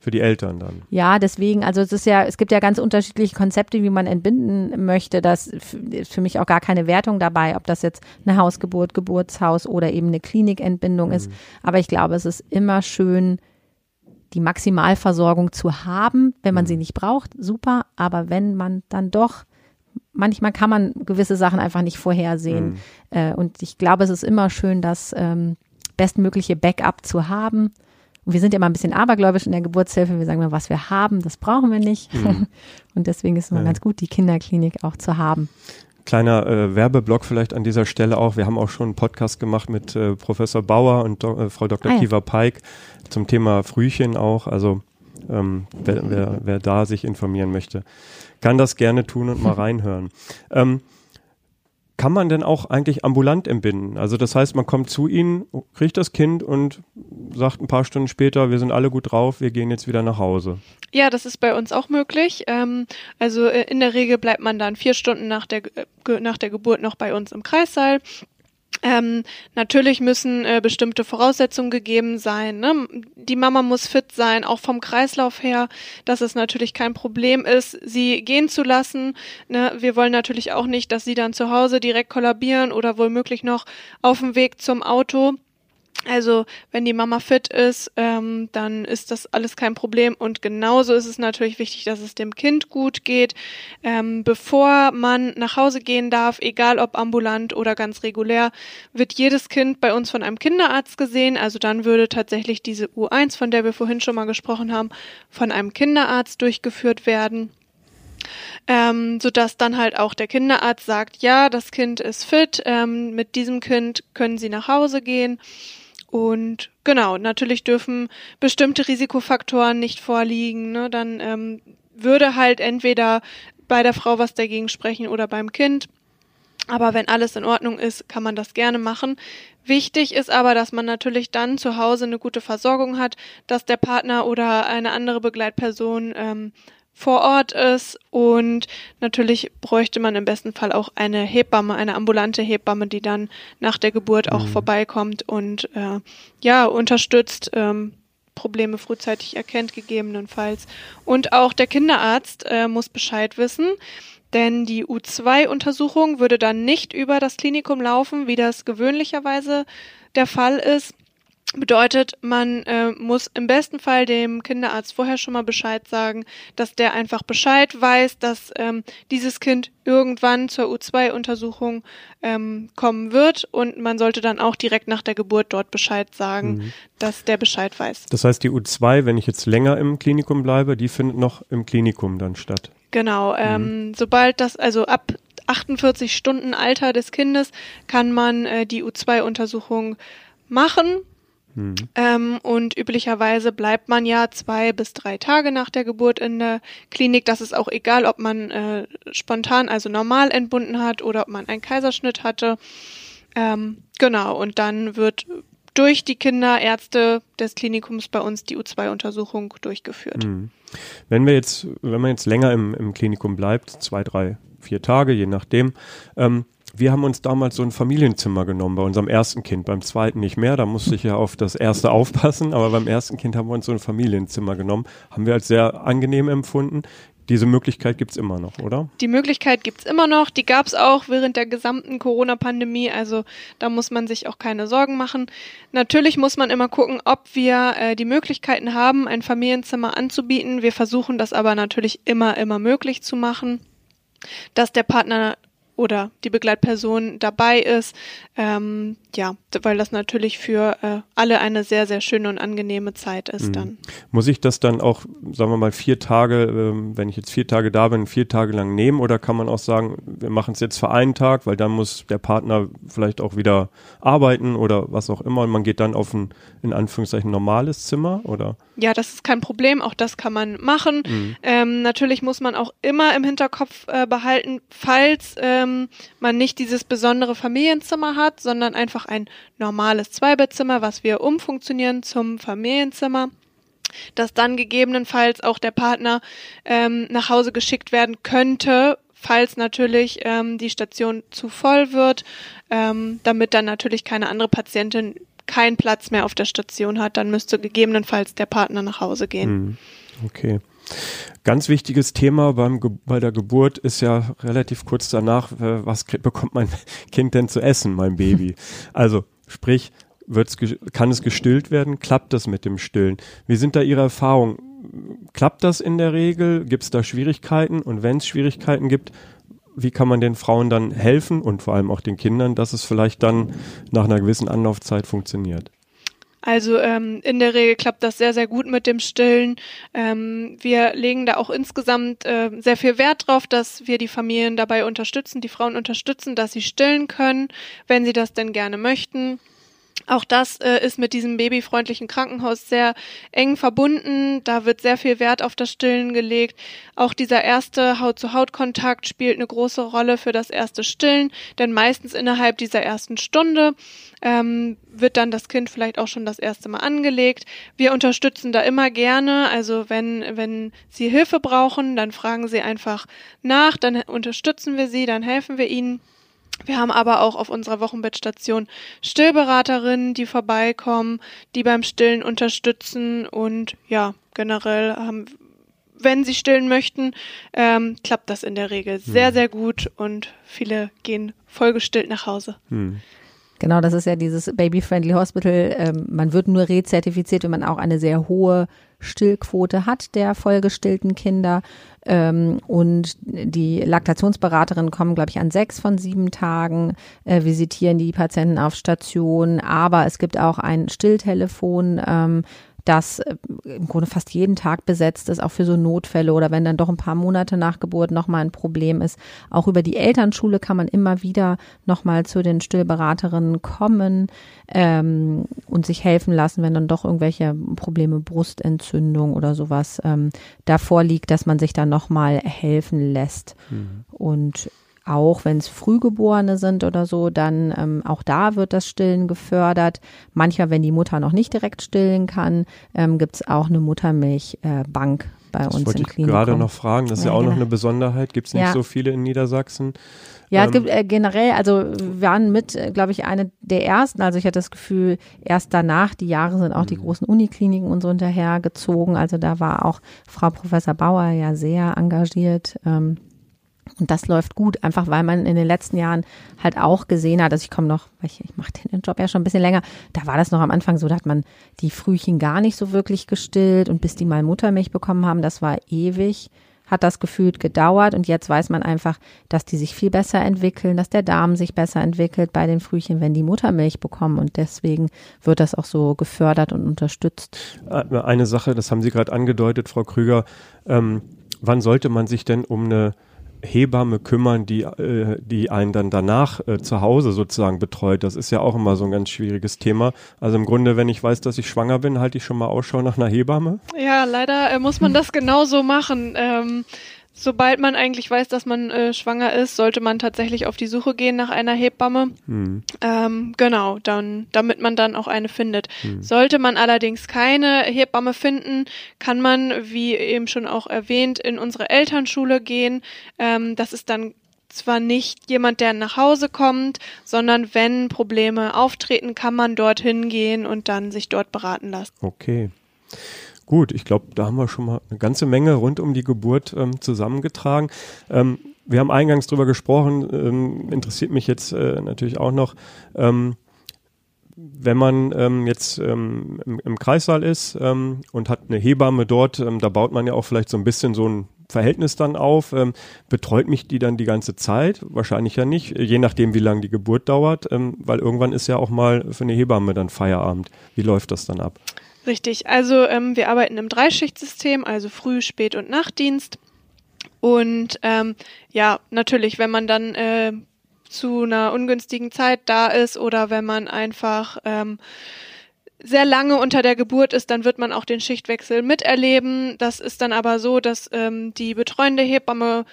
für die Eltern dann. Ja, deswegen, also es ist ja, es gibt ja ganz unterschiedliche Konzepte, wie man entbinden möchte. Das ist für mich auch gar keine Wertung dabei, ob das jetzt eine Hausgeburt, Geburtshaus oder eben eine Klinikentbindung mhm. ist. Aber ich glaube, es ist immer schön, die Maximalversorgung zu haben. Wenn man mhm. sie nicht braucht, super. Aber wenn man dann doch manchmal kann man gewisse Sachen einfach nicht vorhersehen. Mhm. Äh, und ich glaube, es ist immer schön, dass ähm, bestmögliche Backup zu haben. Und wir sind immer ein bisschen abergläubisch in der Geburtshilfe. Wir sagen immer, was wir haben, das brauchen wir nicht. Mhm. Und deswegen ist es immer ja. ganz gut, die Kinderklinik auch zu haben. Kleiner äh, Werbeblock vielleicht an dieser Stelle auch. Wir haben auch schon einen Podcast gemacht mit äh, Professor Bauer und Do äh, Frau Dr. Ah, ja. Kiva Peik zum Thema Frühchen auch. Also ähm, wer, wer, wer da sich informieren möchte, kann das gerne tun und mal reinhören. Ähm, kann man denn auch eigentlich ambulant entbinden? Also das heißt, man kommt zu ihnen, kriegt das Kind und sagt ein paar Stunden später, wir sind alle gut drauf, wir gehen jetzt wieder nach Hause. Ja, das ist bei uns auch möglich. Ähm, also äh, in der Regel bleibt man dann vier Stunden nach der, nach der Geburt noch bei uns im Kreissaal. Ähm, natürlich müssen äh, bestimmte Voraussetzungen gegeben sein. Ne? Die Mama muss fit sein, auch vom Kreislauf her, dass es natürlich kein Problem ist, sie gehen zu lassen. Ne? Wir wollen natürlich auch nicht, dass sie dann zu Hause direkt kollabieren oder womöglich noch auf dem Weg zum Auto also wenn die Mama fit ist, ähm, dann ist das alles kein Problem. Und genauso ist es natürlich wichtig, dass es dem Kind gut geht. Ähm, bevor man nach Hause gehen darf, egal ob ambulant oder ganz regulär, wird jedes Kind bei uns von einem Kinderarzt gesehen. Also dann würde tatsächlich diese U1, von der wir vorhin schon mal gesprochen haben, von einem Kinderarzt durchgeführt werden. Ähm, sodass dann halt auch der Kinderarzt sagt, ja, das Kind ist fit, ähm, mit diesem Kind können Sie nach Hause gehen. Und genau, natürlich dürfen bestimmte Risikofaktoren nicht vorliegen. Ne? Dann ähm, würde halt entweder bei der Frau was dagegen sprechen oder beim Kind. Aber wenn alles in Ordnung ist, kann man das gerne machen. Wichtig ist aber, dass man natürlich dann zu Hause eine gute Versorgung hat, dass der Partner oder eine andere Begleitperson ähm, vor Ort ist und natürlich bräuchte man im besten Fall auch eine Hebamme, eine ambulante Hebamme, die dann nach der Geburt auch mhm. vorbeikommt und äh, ja unterstützt, ähm, Probleme frühzeitig erkennt gegebenenfalls. Und auch der Kinderarzt äh, muss Bescheid wissen. Denn die U2-Untersuchung würde dann nicht über das Klinikum laufen, wie das gewöhnlicherweise der Fall ist. Bedeutet, man äh, muss im besten Fall dem Kinderarzt vorher schon mal Bescheid sagen, dass der einfach Bescheid weiß, dass ähm, dieses Kind irgendwann zur U2-Untersuchung ähm, kommen wird und man sollte dann auch direkt nach der Geburt dort Bescheid sagen, mhm. dass der Bescheid weiß. Das heißt, die U2, wenn ich jetzt länger im Klinikum bleibe, die findet noch im Klinikum dann statt. Genau, ähm, mhm. sobald das, also ab 48 Stunden Alter des Kindes kann man äh, die U2-Untersuchung machen Ähm, und üblicherweise bleibt man ja zwei bis drei Tage nach der Geburt in der Klinik. Das ist auch egal, ob man äh, spontan, also normal entbunden hat oder ob man einen Kaiserschnitt hatte. Ähm, genau, und dann wird durch die Kinderärzte des Klinikums bei uns die U2-Untersuchung durchgeführt. Mhm. Wenn wir jetzt, wenn man jetzt länger im, im Klinikum bleibt, zwei, drei, vier Tage, je nachdem, ähm, wir haben uns damals so ein Familienzimmer genommen bei unserem ersten Kind, beim zweiten nicht mehr, da musste ich ja auf das erste aufpassen, aber beim ersten Kind haben wir uns so ein Familienzimmer genommen, haben wir als sehr angenehm empfunden. Diese Möglichkeit gibt's immer noch, oder? Die Möglichkeit gibt's immer noch. Die gab's auch während der gesamten Corona-Pandemie. Also da muss man sich auch keine Sorgen machen. Natürlich muss man immer gucken, ob wir äh, die Möglichkeiten haben, ein Familienzimmer anzubieten. Wir versuchen das aber natürlich immer, immer möglich zu machen dass der Partner oder die Begleitperson dabei ist. Ähm, ja, weil das natürlich für äh, alle eine sehr, sehr schöne und angenehme Zeit ist mhm. dann. Muss ich das dann auch, sagen wir mal, vier Tage, ähm, wenn ich jetzt vier Tage da bin, vier Tage lang nehmen oder kann man auch sagen, wir machen es jetzt für einen Tag, weil dann muss der Partner vielleicht auch wieder arbeiten oder was auch immer und man geht dann auf ein, in Anführungszeichen, normales Zimmer oder? Ja, das ist kein Problem, auch das kann man machen. Mhm. Ähm, natürlich muss man auch immer im Hinterkopf äh, behalten, falls ähm, man nicht dieses besondere Familienzimmer hat, sondern einfach ein normales Zweibettzimmer, was wir umfunktionieren zum Familienzimmer dass dann gegebenenfalls auch der Partner ähm, nach Hause geschickt werden könnte, falls natürlich ähm, die Station zu voll wird, ähm, damit dann natürlich keine andere Patientin keinen Platz mehr auf der Station hat, dann müsste gegebenenfalls der Partner nach Hause gehen. Hm, okay. Ganz wichtiges Thema beim bei der Geburt ist ja relativ kurz danach, äh, was bekommt mein Kind denn zu essen, mein Baby? Also sprich, wird's, kann es gestillt werden? Klappt das mit dem Stillen? Wie sind da Ihre Erfahrungen? Klappt das in der Regel? Gibt es da Schwierigkeiten? Und wenn es Schwierigkeiten gibt, wie kann man den Frauen dann helfen und vor allem auch den Kindern, dass es vielleicht dann nach einer gewissen Anlaufzeit funktioniert? Also ähm, in der Regel klappt das sehr, sehr gut mit dem Stillen. Ähm, wir legen da auch insgesamt äh, sehr viel Wert drauf, dass wir die Familien dabei unterstützen, die Frauen unterstützen, dass sie stillen können, wenn sie das denn gerne möchten. Auch das äh, ist mit diesem babyfreundlichen Krankenhaus sehr eng verbunden. Da wird sehr viel Wert auf das Stillen gelegt. Auch dieser erste Haut-zu-Haut-Kontakt spielt eine große Rolle für das erste Stillen, denn meistens innerhalb dieser ersten Stunde ähm, wird dann das Kind vielleicht auch schon das erste Mal angelegt. Wir unterstützen da immer gerne. Also wenn, wenn Sie Hilfe brauchen, dann fragen Sie einfach nach, dann unterstützen wir Sie, dann helfen wir Ihnen. Wir haben aber auch auf unserer Wochenbettstation Stillberaterinnen, die vorbeikommen, die beim Stillen unterstützen und ja, generell haben, wenn sie stillen möchten, ähm, klappt das in der Regel sehr, hm. sehr gut und viele gehen vollgestillt nach Hause. Hm. Genau, das ist ja dieses Baby-Friendly Hospital. Ähm, man wird nur rezertifiziert, wenn man auch eine sehr hohe Stillquote hat der vollgestillten Kinder. Ähm, und die Laktationsberaterinnen kommen, glaube ich, an sechs von sieben Tagen, äh, visitieren die Patienten auf Station. Aber es gibt auch ein Stilltelefon, ähm, das äh, im Grunde fast jeden Tag besetzt ist, auch für so Notfälle oder wenn dann doch ein paar Monate nach Geburt nochmal ein Problem ist. Auch über die Elternschule kann man immer wieder nochmal zu den Stillberaterinnen kommen ähm, und sich helfen lassen, wenn dann doch irgendwelche Probleme, Brustentzündung oder sowas ähm, davor liegt, dass man sich dann nochmal helfen lässt. Mhm. Und auch wenn es Frühgeborene sind oder so, dann ähm, auch da wird das Stillen gefördert. Manchmal, wenn die Mutter noch nicht direkt stillen kann, ähm, gibt es auch eine Muttermilchbank äh, bei das uns wollte im ich gerade noch fragen. Das ist ja, ja auch genau. noch eine Besonderheit. Gibt es nicht ja. so viele in Niedersachsen? Ja, es ähm, gibt äh, generell, also wir waren mit, äh, glaube ich, eine der ersten. Also ich hatte das Gefühl, erst danach, die Jahre sind auch die mhm. großen Unikliniken und so hinterhergezogen. Also da war auch Frau Professor Bauer ja sehr engagiert. Ähm, und das läuft gut, einfach weil man in den letzten Jahren halt auch gesehen hat, also ich komme noch, ich, ich mache den Job ja schon ein bisschen länger, da war das noch am Anfang so, da hat man die Frühchen gar nicht so wirklich gestillt und bis die mal Muttermilch bekommen haben, das war ewig, hat das gefühlt gedauert und jetzt weiß man einfach, dass die sich viel besser entwickeln, dass der Darm sich besser entwickelt bei den Frühchen, wenn die Muttermilch bekommen und deswegen wird das auch so gefördert und unterstützt. Eine Sache, das haben Sie gerade angedeutet, Frau Krüger, ähm, wann sollte man sich denn um eine Hebamme kümmern, die, äh, die einen dann danach äh, zu Hause sozusagen betreut. Das ist ja auch immer so ein ganz schwieriges Thema. Also im Grunde, wenn ich weiß, dass ich schwanger bin, halte ich schon mal Ausschau nach einer Hebamme. Ja, leider äh, muss man das genauso machen. Ähm, Sobald man eigentlich weiß, dass man äh, schwanger ist, sollte man tatsächlich auf die Suche gehen nach einer Hebamme. Hm. Ähm, genau, dann, damit man dann auch eine findet. Hm. Sollte man allerdings keine Hebamme finden, kann man, wie eben schon auch erwähnt, in unsere Elternschule gehen. Ähm, das ist dann zwar nicht jemand, der nach Hause kommt, sondern wenn Probleme auftreten, kann man dorthin gehen und dann sich dort beraten lassen. Okay. Gut, ich glaube, da haben wir schon mal eine ganze Menge rund um die Geburt ähm, zusammengetragen. Ähm, wir haben eingangs drüber gesprochen, ähm, interessiert mich jetzt äh, natürlich auch noch, ähm, wenn man ähm, jetzt ähm, im, im, Kreissaal ist und hat eine Hebamme dort, da baut man ja auch vielleicht so ein bisschen so ein Verhältnis dann auf. Ähm, betreut mich die dann die ganze Zeit? Wahrscheinlich ja nicht, je nachdem, wie lange die Geburt dauert, ähm, weil irgendwann ist ja auch mal für eine Hebamme dann Feierabend. Wie läuft das dann ab? Richtig, also ähm, wir arbeiten im Dreischichtsystem, also Früh-, Spät- und Nachtdienst. Und ähm, ja, natürlich, wenn man dann äh, zu einer ungünstigen Zeit da ist oder wenn man einfach ähm, sehr lange unter der Geburt ist, dann wird man auch den Schichtwechsel miterleben. Das ist dann aber so, dass ähm, die betreuende Hebamme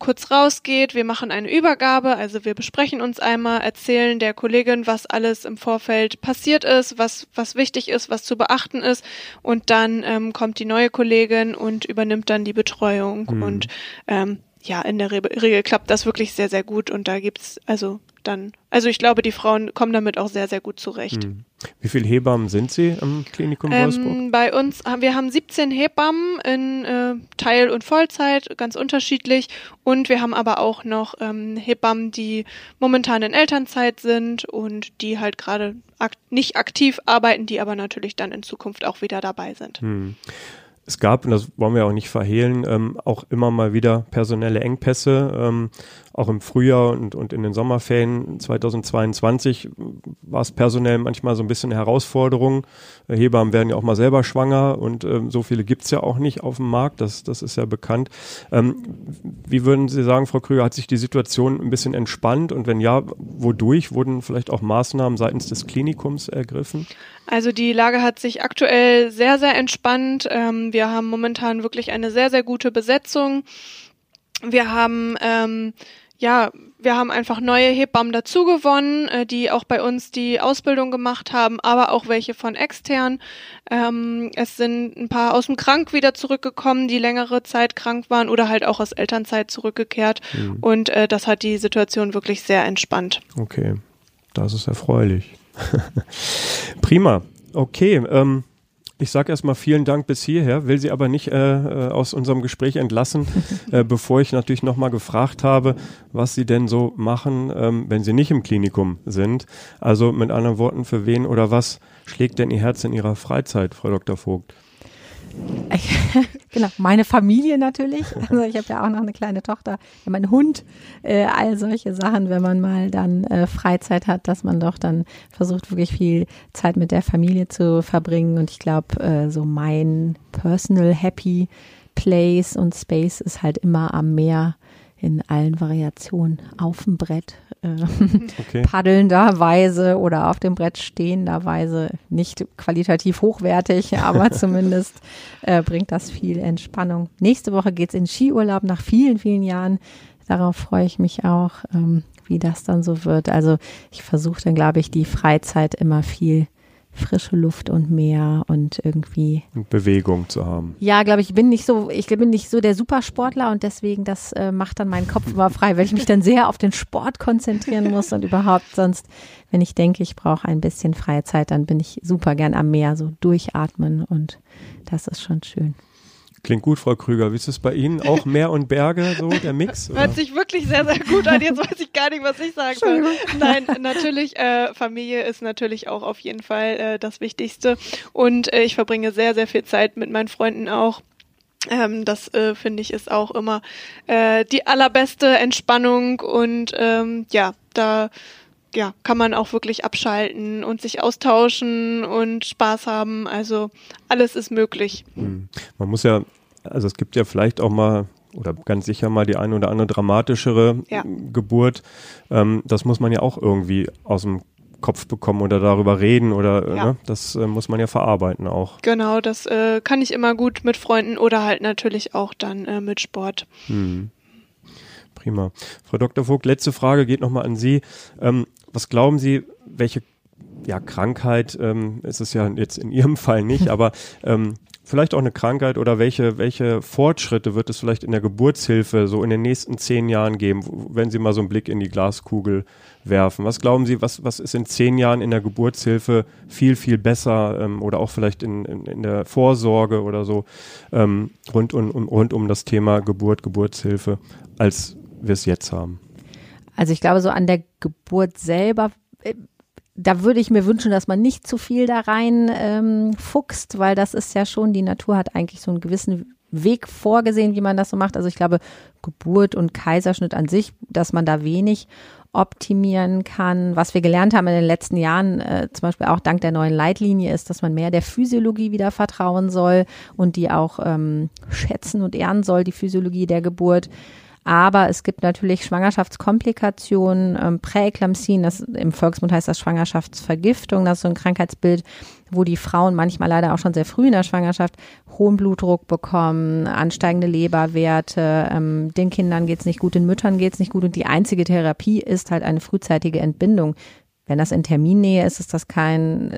kurz rausgeht. Wir machen eine Übergabe, also wir besprechen uns einmal, erzählen der Kollegin, was alles im Vorfeld passiert ist, was, was wichtig ist, was zu beachten ist. Und dann ähm, kommt die neue Kollegin und übernimmt dann die Betreuung. Mhm. Und ähm, ja, in der Regel klappt das wirklich sehr, sehr gut. Und da gibt's also dann, also ich glaube, die Frauen kommen damit auch sehr, sehr gut zurecht. Hm. Wie viele Hebammen sind Sie im Klinikum ähm, Wolfsburg? Bei uns, wir haben 17 Hebammen in äh, Teil- und Vollzeit, ganz unterschiedlich. Und wir haben aber auch noch ähm, Hebammen, die momentan in Elternzeit sind und die halt gerade ak nicht aktiv arbeiten, die aber natürlich dann in Zukunft auch wieder dabei sind. Hm es gab, und das wollen wir auch nicht verhehlen, ähm, auch immer mal wieder personelle Engpässe. Ähm, auch im Frühjahr und, und in den Sommerferien 2022 war es personell manchmal so ein bisschen eine Herausforderung. Hebammen werden ja auch mal selber schwanger und ähm, so viele gibt's ja auch nicht auf dem Markt, das, das ist ja bekannt. Ähm, wie würden Sie sagen, Frau Krüger, hat sich die Situation ein bisschen entspannt und wenn ja, wodurch wurden vielleicht auch Maßnahmen seitens des Klinikums ergriffen? Also die Lage hat sich aktuell sehr, sehr entspannt. Ähm, wir haben momentan wirklich eine sehr, sehr gute Besetzung. Wir haben ähm, ja, wir haben einfach neue Hebammen dazugewonnen, äh, die auch bei uns die Ausbildung gemacht haben, aber auch welche von extern. Ähm, es sind ein paar aus dem Krank wieder zurückgekommen, die längere Zeit krank waren oder halt auch aus Elternzeit zurückgekehrt. Mhm. Und äh, das hat die Situation wirklich sehr entspannt. Okay, das ist erfreulich. Prima. Okay, ähm, ich sage erstmal vielen Dank bis hierher, will Sie aber nicht äh, äh aus unserem Gespräch entlassen, äh, bevor ich natürlich nochmal gefragt habe, was Sie denn so machen, ähm, wenn Sie nicht im Klinikum sind. Also mit anderen Worten, für wen oder was schlägt denn Ihr Herz in Ihrer Freizeit, Frau Dr. Vogt? genau, meine Familie natürlich. Also ich habe ja auch noch eine kleine Tochter, ja, mein Hund, äh, all solche Sachen, wenn man mal dann äh, Freizeit hat, dass man doch dann versucht, wirklich viel Zeit mit der Familie zu verbringen. Und ich glaube, äh, so mein personal happy place und space ist halt immer am Meer in allen Variationen auf dem Brett äh, okay. paddelnderweise oder auf dem Brett stehenderweise nicht qualitativ hochwertig, aber zumindest äh, bringt das viel Entspannung. Nächste Woche geht's in Skiurlaub nach vielen, vielen Jahren. Darauf freue ich mich auch, ähm, wie das dann so wird. Also ich versuche dann, glaube ich, die Freizeit immer viel frische Luft und Meer und irgendwie Bewegung zu haben. Ja, glaube ich, bin nicht so, ich bin nicht so der Supersportler und deswegen das äh, macht dann meinen Kopf immer frei, weil ich mich dann sehr auf den Sport konzentrieren muss und überhaupt sonst, wenn ich denke, ich brauche ein bisschen freie Zeit, dann bin ich super gern am Meer, so durchatmen und das ist schon schön. Klingt gut, Frau Krüger. Wie ist es bei Ihnen? Auch Meer und Berge, so der Mix? Oder? Hört sich wirklich sehr, sehr gut an. Jetzt weiß ich gar nicht, was ich sagen soll. Nein, natürlich, äh, Familie ist natürlich auch auf jeden Fall äh, das Wichtigste. Und äh, ich verbringe sehr, sehr viel Zeit mit meinen Freunden auch. Ähm, das äh, finde ich ist auch immer äh, die allerbeste Entspannung und ähm, ja, da ja, kann man auch wirklich abschalten und sich austauschen und Spaß haben. Also alles ist möglich. Hm. Man muss ja, also es gibt ja vielleicht auch mal oder ganz sicher mal die eine oder andere dramatischere ja. Geburt. Ähm, das muss man ja auch irgendwie aus dem Kopf bekommen oder darüber reden oder ja. ne? das äh, muss man ja verarbeiten auch. Genau, das äh, kann ich immer gut mit Freunden oder halt natürlich auch dann äh, mit Sport. Hm. Prima. Frau Dr. Vogt, letzte Frage geht nochmal an Sie. Ähm, was glauben Sie, welche ja, Krankheit ähm, ist es ja jetzt in Ihrem Fall nicht, aber ähm, vielleicht auch eine Krankheit oder welche, welche Fortschritte wird es vielleicht in der Geburtshilfe so in den nächsten zehn Jahren geben, wenn Sie mal so einen Blick in die Glaskugel werfen? Was glauben Sie, was, was ist in zehn Jahren in der Geburtshilfe viel, viel besser ähm, oder auch vielleicht in, in, in der Vorsorge oder so ähm, rund, um, rund um das Thema Geburt, Geburtshilfe, als wir es jetzt haben? Also ich glaube, so an der Geburt selber, äh, da würde ich mir wünschen, dass man nicht zu viel da rein ähm, fuchst, weil das ist ja schon, die Natur hat eigentlich so einen gewissen Weg vorgesehen, wie man das so macht. Also ich glaube, Geburt und Kaiserschnitt an sich, dass man da wenig optimieren kann. Was wir gelernt haben in den letzten Jahren, äh, zum Beispiel auch dank der neuen Leitlinie, ist, dass man mehr der Physiologie wieder vertrauen soll und die auch ähm, schätzen und ehren soll, die Physiologie der Geburt. Aber es gibt natürlich Schwangerschaftskomplikationen, ähm, Präeklampsien, das im Volksmund heißt das Schwangerschaftsvergiftung, das ist so ein Krankheitsbild, wo die Frauen manchmal leider auch schon sehr früh in der Schwangerschaft hohen Blutdruck bekommen, ansteigende Leberwerte, ähm, den Kindern geht's nicht gut, den Müttern geht's nicht gut und die einzige Therapie ist halt eine frühzeitige Entbindung. Wenn das in Terminnähe ist, ist das kein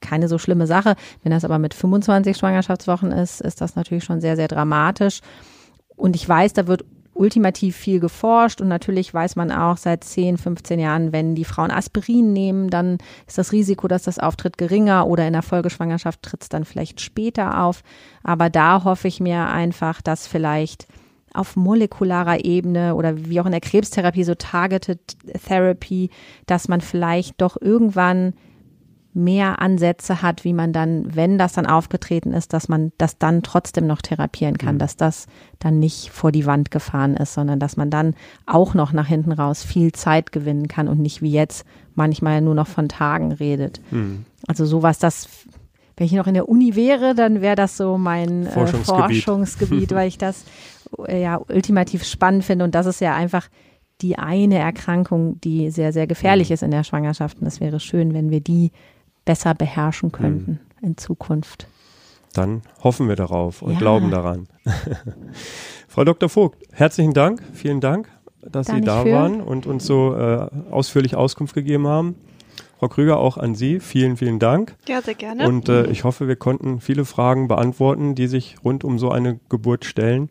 keine so schlimme Sache. Wenn das aber mit 25 Schwangerschaftswochen ist, ist das natürlich schon sehr, sehr dramatisch. Und ich weiß, da wird ultimativ viel geforscht und natürlich weiß man auch seit 10, 15 Jahren, wenn die Frauen Aspirin nehmen, dann ist das Risiko, dass das auftritt, geringer oder in der Folgeschwangerschaft tritt es dann vielleicht später auf. Aber da hoffe ich mir einfach, dass vielleicht auf molekularer Ebene oder wie auch in der Krebstherapie so Targeted Therapy, dass man vielleicht doch irgendwann mehr Ansätze hat, wie man dann, wenn das dann aufgetreten ist, dass man das dann trotzdem noch therapieren kann, mhm. dass das dann nicht vor die Wand gefahren ist, sondern dass man dann auch noch nach hinten raus viel Zeit gewinnen kann und nicht wie jetzt manchmal nur noch von Tagen redet. Mhm. Also sowas, das wenn ich noch in der Uni wäre, dann wäre das so mein Forschungsgebiet, äh, Forschungsgebiet weil ich das äh, ja ultimativ spannend finde und das ist ja einfach die eine Erkrankung, die sehr, sehr gefährlich mhm. ist in der Schwangerschaft. Und es wäre schön, wenn wir die besser beherrschen könnten mhm. in Zukunft. Dann hoffen wir darauf und ja. glauben daran. Frau Dr. Vogt, herzlichen Dank, vielen Dank, dass Dank Sie da waren und uns so äh, ausführlich Auskunft gegeben haben. Frau Krüger, auch an Sie vielen, vielen Dank. Ja, sehr gerne. Und äh, ich hoffe, wir konnten viele Fragen beantworten, die sich rund um so eine Geburt stellen.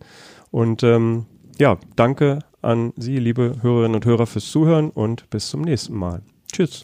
Und ähm, ja, danke an Sie, liebe Hörerinnen und Hörer, fürs Zuhören und bis zum nächsten Mal. Tschüss.